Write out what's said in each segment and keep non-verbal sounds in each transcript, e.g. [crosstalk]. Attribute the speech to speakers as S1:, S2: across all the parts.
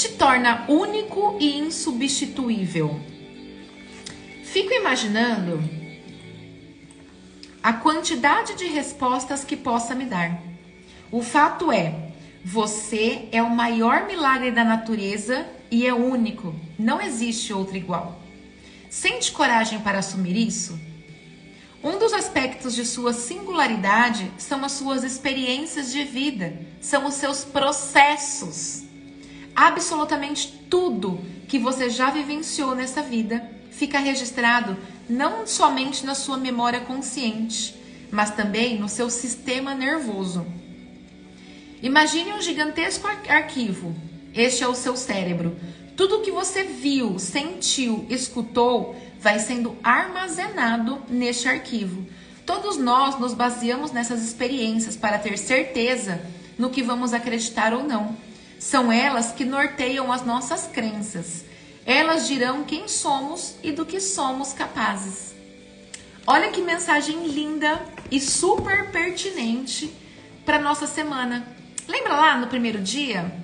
S1: te torna único e insubstituível? Fico imaginando a quantidade de respostas que possa me dar. O fato é, você é o maior milagre da natureza e é único. Não existe outro igual. Sente coragem para assumir isso? Um dos aspectos de sua singularidade são as suas experiências de vida, são os seus processos. Absolutamente tudo que você já vivenciou nessa vida fica registrado não somente na sua memória consciente, mas também no seu sistema nervoso. Imagine um gigantesco arquivo. Este é o seu cérebro. Tudo que você viu, sentiu, escutou vai sendo armazenado neste arquivo. Todos nós nos baseamos nessas experiências para ter certeza no que vamos acreditar ou não. São elas que norteiam as nossas crenças. Elas dirão quem somos e do que somos capazes. Olha que mensagem linda e super pertinente para nossa semana. Lembra lá no primeiro dia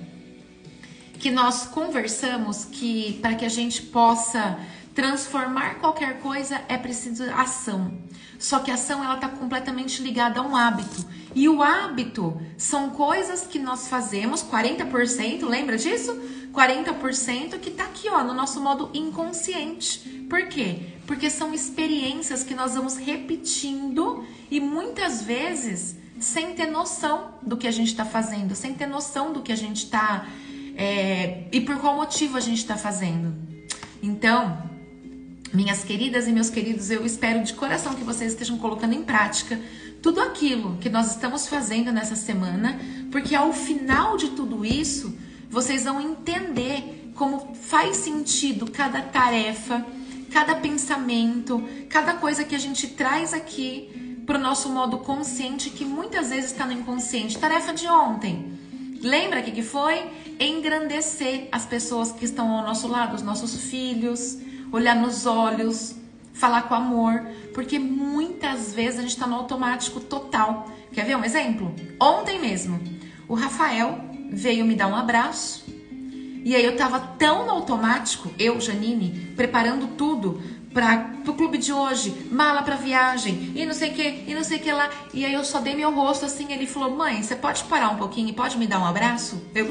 S1: que nós conversamos que para que a gente possa transformar qualquer coisa é preciso ação. Só que a ação ela está completamente ligada a um hábito. E o hábito são coisas que nós fazemos, 40%, lembra disso? 40% que está aqui ó, no nosso modo inconsciente. Por quê? Porque são experiências que nós vamos repetindo e muitas vezes sem ter noção do que a gente está fazendo, sem ter noção do que a gente está é, e por qual motivo a gente está fazendo. Então, minhas queridas e meus queridos, eu espero de coração que vocês estejam colocando em prática tudo aquilo que nós estamos fazendo nessa semana, porque ao final de tudo isso, vocês vão entender como faz sentido cada tarefa, cada pensamento, cada coisa que a gente traz aqui para o nosso modo consciente, que muitas vezes está no inconsciente. Tarefa de ontem. Lembra o que, que foi? Engrandecer as pessoas que estão ao nosso lado, os nossos filhos olhar nos olhos, falar com amor, porque muitas vezes a gente está no automático total. Quer ver um exemplo? Ontem mesmo, o Rafael veio me dar um abraço e aí eu tava tão no automático, eu, Janine, preparando tudo para o clube de hoje, mala para viagem e não sei o que, e não sei o que lá. E aí eu só dei meu rosto assim, ele falou: "Mãe, você pode parar um pouquinho e pode me dar um abraço?" Eu: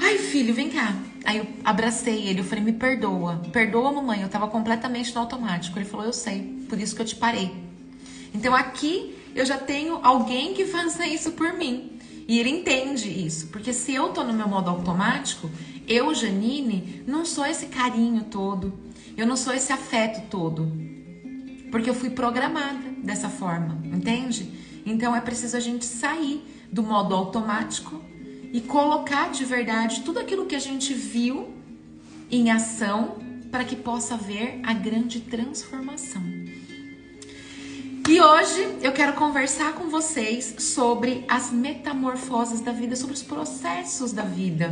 S1: "Ai, filho, vem cá." Aí eu abracei ele, eu falei, me perdoa. Perdoa, mamãe, eu tava completamente no automático. Ele falou, eu sei, por isso que eu te parei. Então aqui eu já tenho alguém que faça isso por mim. E ele entende isso. Porque se eu tô no meu modo automático, eu, Janine, não sou esse carinho todo. Eu não sou esse afeto todo. Porque eu fui programada dessa forma, entende? Então é preciso a gente sair do modo automático e colocar de verdade tudo aquilo que a gente viu em ação para que possa haver a grande transformação. E hoje eu quero conversar com vocês sobre as metamorfoses da vida, sobre os processos da vida.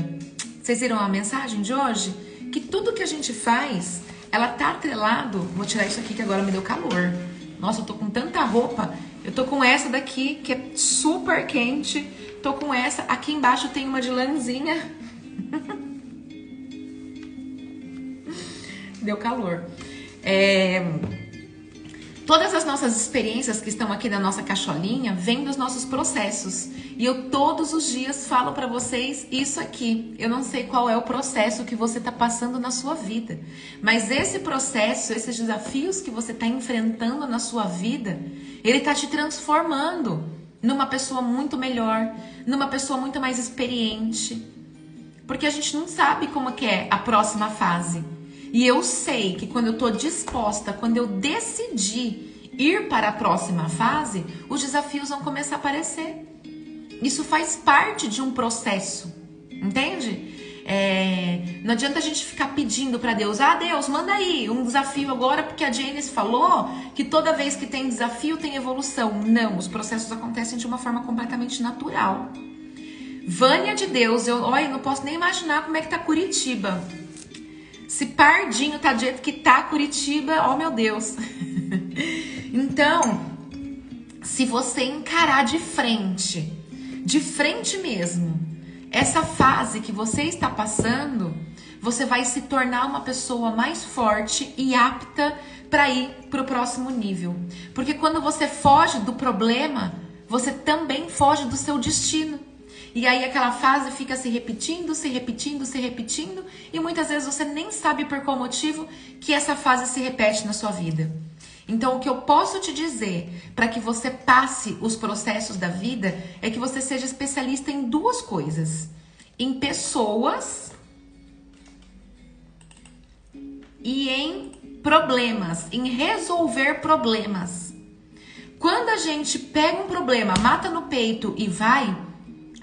S1: Vocês viram a mensagem de hoje? Que tudo que a gente faz, ela tá atrelado. Vou tirar isso aqui que agora me deu calor. Nossa, eu tô com tanta roupa. Eu tô com essa daqui que é super quente Tô com essa. Aqui embaixo tem uma de lãzinha. [laughs] Deu calor. É... Todas as nossas experiências que estão aqui na nossa caixolinha vêm dos nossos processos. E eu todos os dias falo para vocês isso aqui. Eu não sei qual é o processo que você está passando na sua vida, mas esse processo, esses desafios que você está enfrentando na sua vida, ele está te transformando numa pessoa muito melhor, numa pessoa muito mais experiente. Porque a gente não sabe como é a próxima fase. E eu sei que quando eu estou disposta, quando eu decidi ir para a próxima fase, os desafios vão começar a aparecer. Isso faz parte de um processo, entende? É, não adianta a gente ficar pedindo para Deus, ah, Deus, manda aí um desafio agora, porque a Janice falou que toda vez que tem desafio tem evolução. Não, os processos acontecem de uma forma completamente natural. Vânia de Deus, eu, olha, não posso nem imaginar como é que tá Curitiba. Se Pardinho tá do jeito que tá Curitiba, oh meu Deus. [laughs] então, se você encarar de frente, de frente mesmo, essa fase que você está passando, você vai se tornar uma pessoa mais forte e apta para ir para o próximo nível. Porque quando você foge do problema, você também foge do seu destino. E aí aquela fase fica se repetindo, se repetindo, se repetindo, e muitas vezes você nem sabe por qual motivo que essa fase se repete na sua vida. Então, o que eu posso te dizer para que você passe os processos da vida é que você seja especialista em duas coisas: em pessoas e em problemas, em resolver problemas. Quando a gente pega um problema, mata no peito e vai,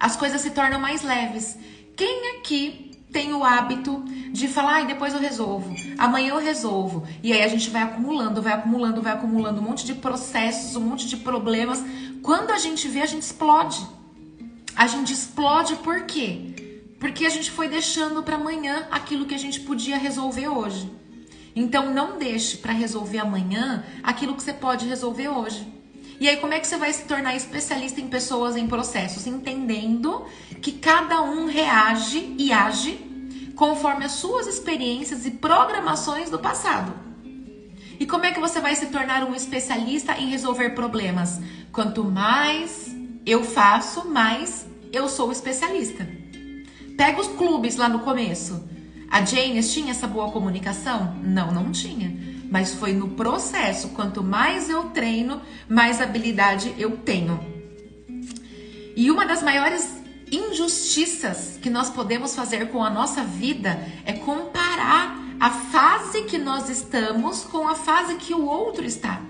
S1: as coisas se tornam mais leves. Quem aqui tem o hábito de falar, ai, depois eu resolvo, amanhã eu resolvo. E aí a gente vai acumulando, vai acumulando, vai acumulando um monte de processos, um monte de problemas. Quando a gente vê, a gente explode. A gente explode por quê? Porque a gente foi deixando para amanhã aquilo que a gente podia resolver hoje. Então não deixe para resolver amanhã aquilo que você pode resolver hoje. E aí, como é que você vai se tornar especialista em pessoas em processos? Entendendo que cada um reage e age conforme as suas experiências e programações do passado. E como é que você vai se tornar um especialista em resolver problemas? Quanto mais eu faço, mais eu sou especialista. Pega os clubes lá no começo. A Janes tinha essa boa comunicação? Não, não tinha mas foi no processo. Quanto mais eu treino, mais habilidade eu tenho. E uma das maiores injustiças que nós podemos fazer com a nossa vida é comparar a fase que nós estamos com a fase que o outro está.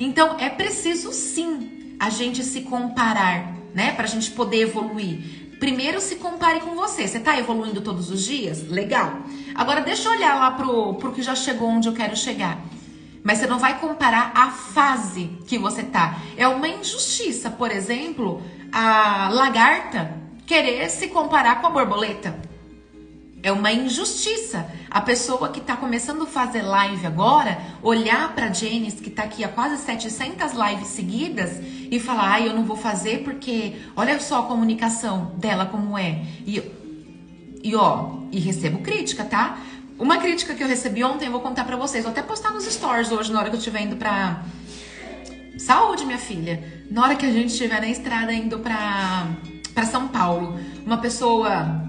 S1: Então é preciso sim a gente se comparar, né, para a gente poder evoluir. Primeiro se compare com você. Você está evoluindo todos os dias? Legal. Agora deixa eu olhar lá pro, pro que já chegou onde eu quero chegar. Mas você não vai comparar a fase que você tá. É uma injustiça, por exemplo, a lagarta querer se comparar com a borboleta. É uma injustiça. A pessoa que está começando a fazer live agora, olhar para Janice, que está aqui há quase 700 lives seguidas, e falar: ai, eu não vou fazer porque olha só a comunicação dela como é. E, e ó, e recebo crítica, tá? Uma crítica que eu recebi ontem, eu vou contar para vocês. Vou até postar nos stories hoje, na hora que eu estiver indo pra. Saúde, minha filha. Na hora que a gente estiver na estrada indo pra, pra São Paulo. Uma pessoa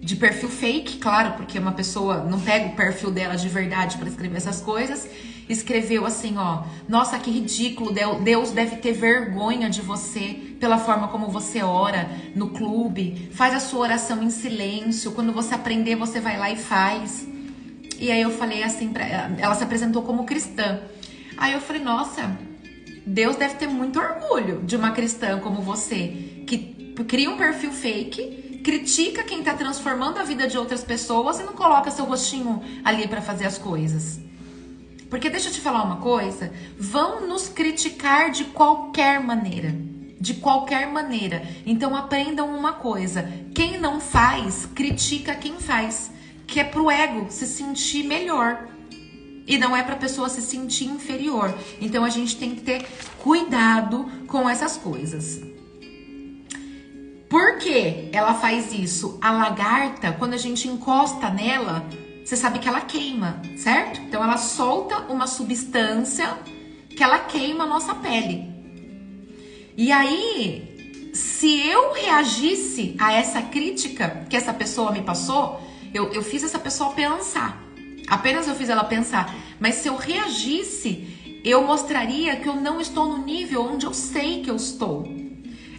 S1: de perfil fake, claro, porque uma pessoa não pega o perfil dela de verdade para escrever essas coisas, escreveu assim, ó: "Nossa, que ridículo, Deus deve ter vergonha de você pela forma como você ora no clube. Faz a sua oração em silêncio, quando você aprender, você vai lá e faz". E aí eu falei assim para ela se apresentou como cristã. Aí eu falei: "Nossa, Deus deve ter muito orgulho de uma cristã como você, que cria um perfil fake critica quem está transformando a vida de outras pessoas e não coloca seu rostinho ali para fazer as coisas. Porque deixa eu te falar uma coisa, vão nos criticar de qualquer maneira, de qualquer maneira. Então aprendam uma coisa, quem não faz, critica quem faz, que é pro ego se sentir melhor. E não é para a pessoa se sentir inferior. Então a gente tem que ter cuidado com essas coisas. Por que ela faz isso? A lagarta, quando a gente encosta nela, você sabe que ela queima, certo? Então ela solta uma substância que ela queima a nossa pele. E aí, se eu reagisse a essa crítica que essa pessoa me passou, eu, eu fiz essa pessoa pensar. Apenas eu fiz ela pensar. Mas se eu reagisse, eu mostraria que eu não estou no nível onde eu sei que eu estou.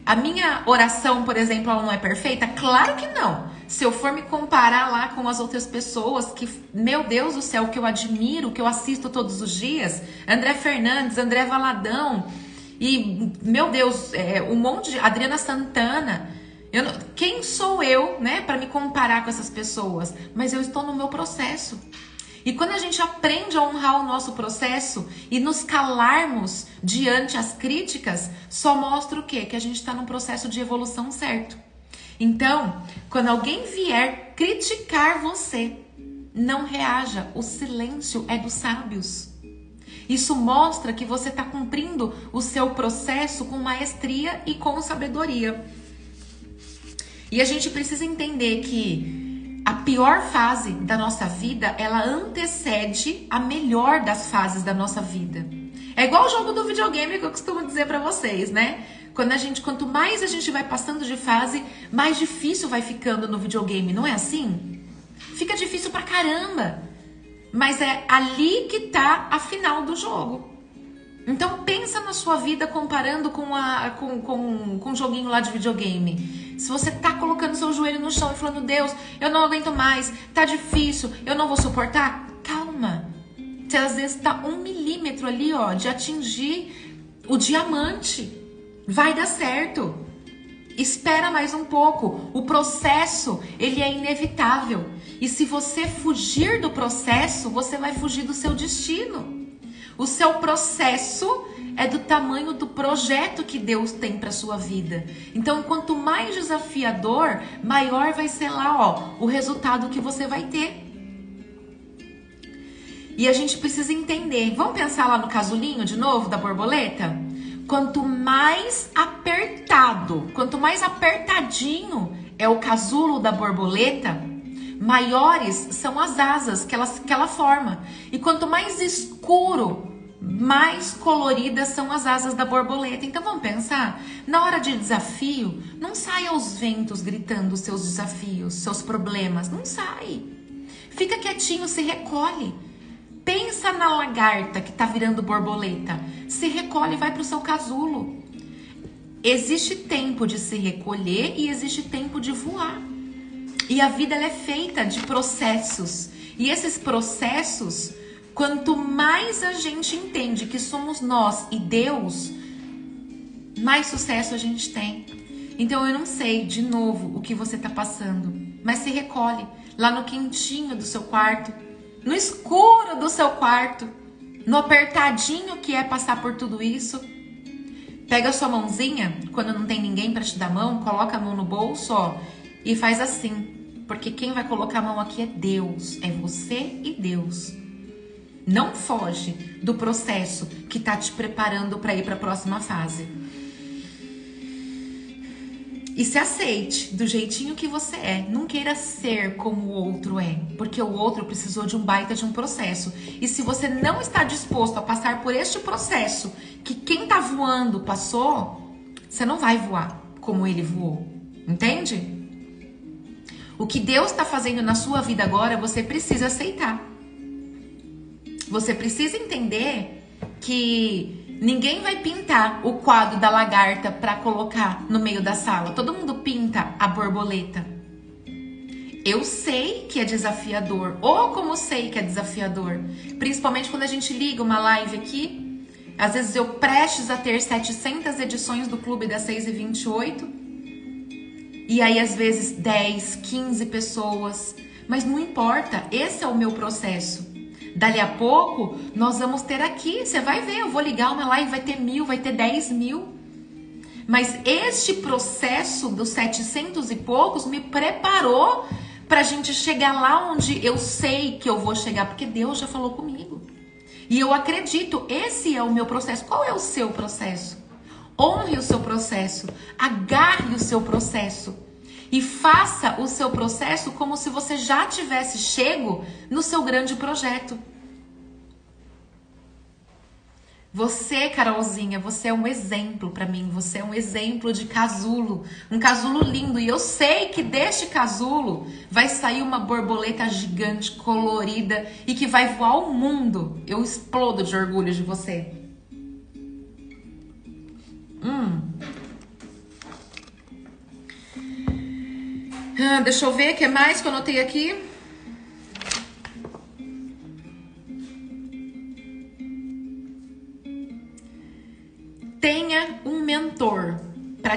S1: A minha oração, por exemplo, ela não é perfeita? Claro que não. Se eu for me comparar lá com as outras pessoas que, meu Deus do céu, que eu admiro, que eu assisto todos os dias, André Fernandes, André Valadão e, meu Deus, é, um monte de Adriana Santana. Eu não, quem sou eu, né, para me comparar com essas pessoas? Mas eu estou no meu processo. E quando a gente aprende a honrar o nosso processo e nos calarmos diante as críticas, só mostra o quê? Que a gente está num processo de evolução certo. Então, quando alguém vier criticar você, não reaja. O silêncio é dos sábios. Isso mostra que você está cumprindo o seu processo com maestria e com sabedoria. E a gente precisa entender que a pior fase da nossa vida, ela antecede a melhor das fases da nossa vida. É igual o jogo do videogame que eu costumo dizer para vocês, né? Quando a gente, quanto mais a gente vai passando de fase, mais difícil vai ficando no videogame, não é assim? Fica difícil pra caramba. Mas é ali que tá a final do jogo. Então pensa na sua vida comparando com, a, com, com, com um joguinho lá de videogame. Se você tá colocando seu joelho no chão e falando, Deus, eu não aguento mais, tá difícil, eu não vou suportar, calma. Você às vezes tá um milímetro ali, ó, de atingir o diamante. Vai dar certo. Espera mais um pouco. O processo, ele é inevitável. E se você fugir do processo, você vai fugir do seu destino. O seu processo é do tamanho do projeto que Deus tem para sua vida. Então, quanto mais desafiador, maior vai ser lá, ó, o resultado que você vai ter. E a gente precisa entender. Vamos pensar lá no casulinho de novo da borboleta? Quanto mais apertado, quanto mais apertadinho é o casulo da borboleta, maiores são as asas que ela, que ela forma. E quanto mais escuro, mais coloridas são as asas da borboleta. Então vamos pensar, na hora de desafio, não sai aos ventos gritando seus desafios, seus problemas, não sai. Fica quietinho, se recolhe. Pensa na lagarta que está virando borboleta. Se recolhe e vai para o seu casulo. Existe tempo de se recolher e existe tempo de voar. E a vida é feita de processos. E esses processos, quanto mais a gente entende que somos nós e Deus, mais sucesso a gente tem. Então eu não sei de novo o que você está passando, mas se recolhe lá no quentinho do seu quarto no escuro do seu quarto, no apertadinho que é passar por tudo isso. Pega a sua mãozinha, quando não tem ninguém para te dar mão, coloca a mão no bolso, ó, e faz assim, porque quem vai colocar a mão aqui é Deus, é você e Deus. Não foge do processo que tá te preparando para ir para a próxima fase. E se aceite do jeitinho que você é. Não queira ser como o outro é, porque o outro precisou de um baita de um processo. E se você não está disposto a passar por este processo que quem tá voando passou, você não vai voar como ele voou. Entende? O que Deus está fazendo na sua vida agora, você precisa aceitar. Você precisa entender que Ninguém vai pintar o quadro da lagarta para colocar no meio da sala. Todo mundo pinta a borboleta. Eu sei que é desafiador, ou como sei que é desafiador, principalmente quando a gente liga uma live aqui. Às vezes eu prestes a ter 700 edições do Clube das 6 e 28. E aí às vezes 10, 15 pessoas. Mas não importa, esse é o meu processo. Dali a pouco, nós vamos ter aqui, você vai ver, eu vou ligar uma live, vai ter mil, vai ter dez mil. Mas este processo dos setecentos e poucos me preparou para a gente chegar lá onde eu sei que eu vou chegar, porque Deus já falou comigo. E eu acredito, esse é o meu processo. Qual é o seu processo? Honre o seu processo, agarre o seu processo e faça o seu processo como se você já tivesse chego no seu grande projeto. Você, Carolzinha, você é um exemplo para mim. Você é um exemplo de casulo, um casulo lindo. E eu sei que deste casulo vai sair uma borboleta gigante, colorida e que vai voar o mundo. Eu explodo de orgulho de você. Hum. Ah, deixa eu ver o que mais que eu anotei aqui.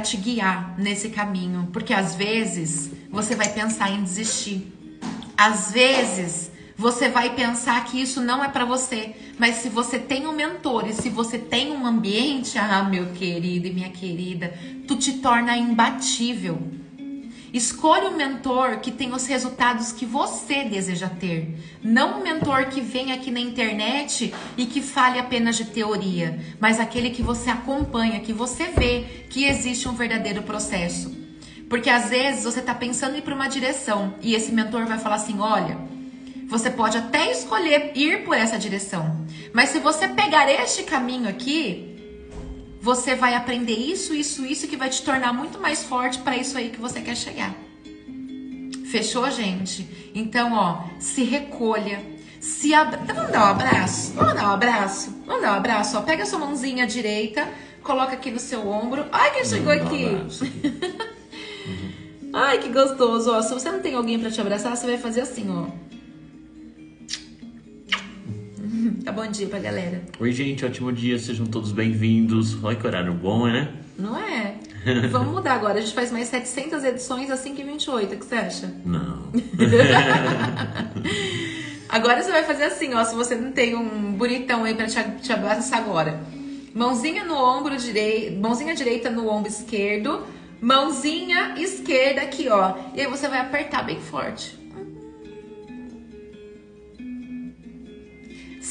S1: Te guiar nesse caminho, porque às vezes você vai pensar em desistir. Às vezes você vai pensar que isso não é para você, mas se você tem um mentor e se você tem um ambiente, ah, meu querido e minha querida, tu te torna imbatível. Escolha um mentor que tenha os resultados que você deseja ter. Não um mentor que vem aqui na internet e que fale apenas de teoria, mas aquele que você acompanha, que você vê que existe um verdadeiro processo. Porque às vezes você está pensando em ir para uma direção e esse mentor vai falar assim: olha, você pode até escolher ir por essa direção, mas se você pegar este caminho aqui, você vai aprender isso, isso, isso que vai te tornar muito mais forte para isso aí que você quer chegar. Fechou, gente? Então, ó, se recolha, se abra... Então, vamos dar um abraço? Vamos dar um abraço? Vamos dar um abraço, ó. Pega a sua mãozinha direita, coloca aqui no seu ombro. Ai, quem chegou aqui? [laughs] Ai, que gostoso, ó. Se você não tem alguém para te abraçar, você vai fazer assim, ó. Tá bom dia pra galera.
S2: Oi, gente, ótimo dia, sejam todos bem-vindos. Olha que horário bom, né?
S1: Não é? [laughs] Vamos mudar agora, a gente faz mais 700 edições às 5h28, o que você acha?
S2: Não. [laughs]
S1: agora você vai fazer assim, ó, se você não tem um bonitão aí pra te, te abraçar agora. Mãozinha no ombro direito, mãozinha direita no ombro esquerdo, mãozinha esquerda aqui, ó. E aí você vai apertar bem forte.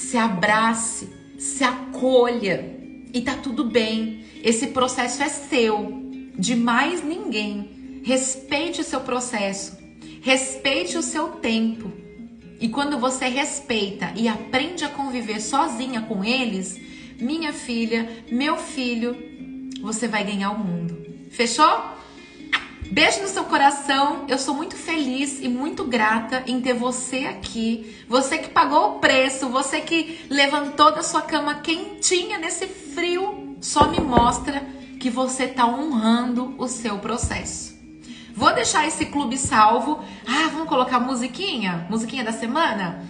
S1: Se abrace, se acolha e tá tudo bem. Esse processo é seu, de mais ninguém. Respeite o seu processo, respeite o seu tempo. E quando você respeita e aprende a conviver sozinha com eles, minha filha, meu filho, você vai ganhar o mundo. Fechou? Beijo no seu coração. Eu sou muito feliz e muito grata em ter você aqui. Você que pagou o preço, você que levantou da sua cama quentinha nesse frio, só me mostra que você está honrando o seu processo. Vou deixar esse clube salvo. Ah, vamos colocar musiquinha? Musiquinha da semana?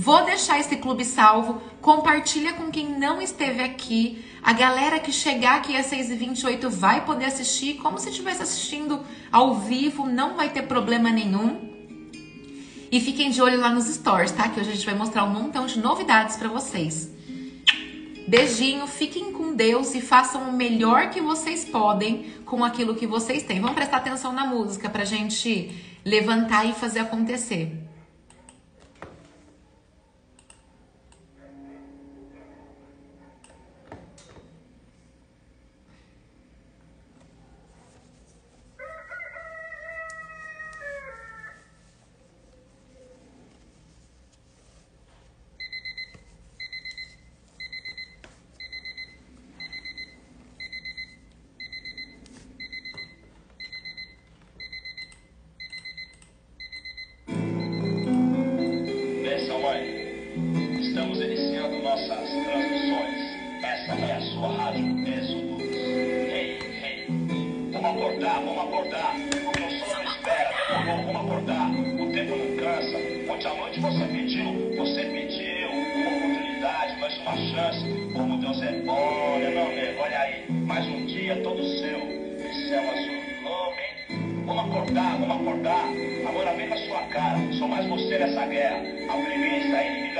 S1: Vou deixar esse clube salvo. Compartilha com quem não esteve aqui. A galera que chegar aqui às 6h28 vai poder assistir como se estivesse assistindo ao vivo, não vai ter problema nenhum. E fiquem de olho lá nos stories, tá? Que hoje a gente vai mostrar um montão de novidades para vocês. Beijinho, fiquem com Deus e façam o melhor que vocês podem com aquilo que vocês têm. Vamos prestar atenção na música pra gente levantar e fazer acontecer.
S3: Estamos iniciando nossas transmissões. Essa é a sua rádio Êxodo. Hey, hey. Vamos acordar, vamos acordar. Porque o sono espera. Vamos, vamos acordar. O tempo não cansa. Ontem à noite você pediu, você pediu uma oportunidade, mais uma chance. Como Deus é bom, né, olha não, olha aí. Mais um dia todo seu. Esse céu azul. Vamos acordar, vamos acordar. Agora vem na sua cara. Sou mais você nessa guerra. A vista aí.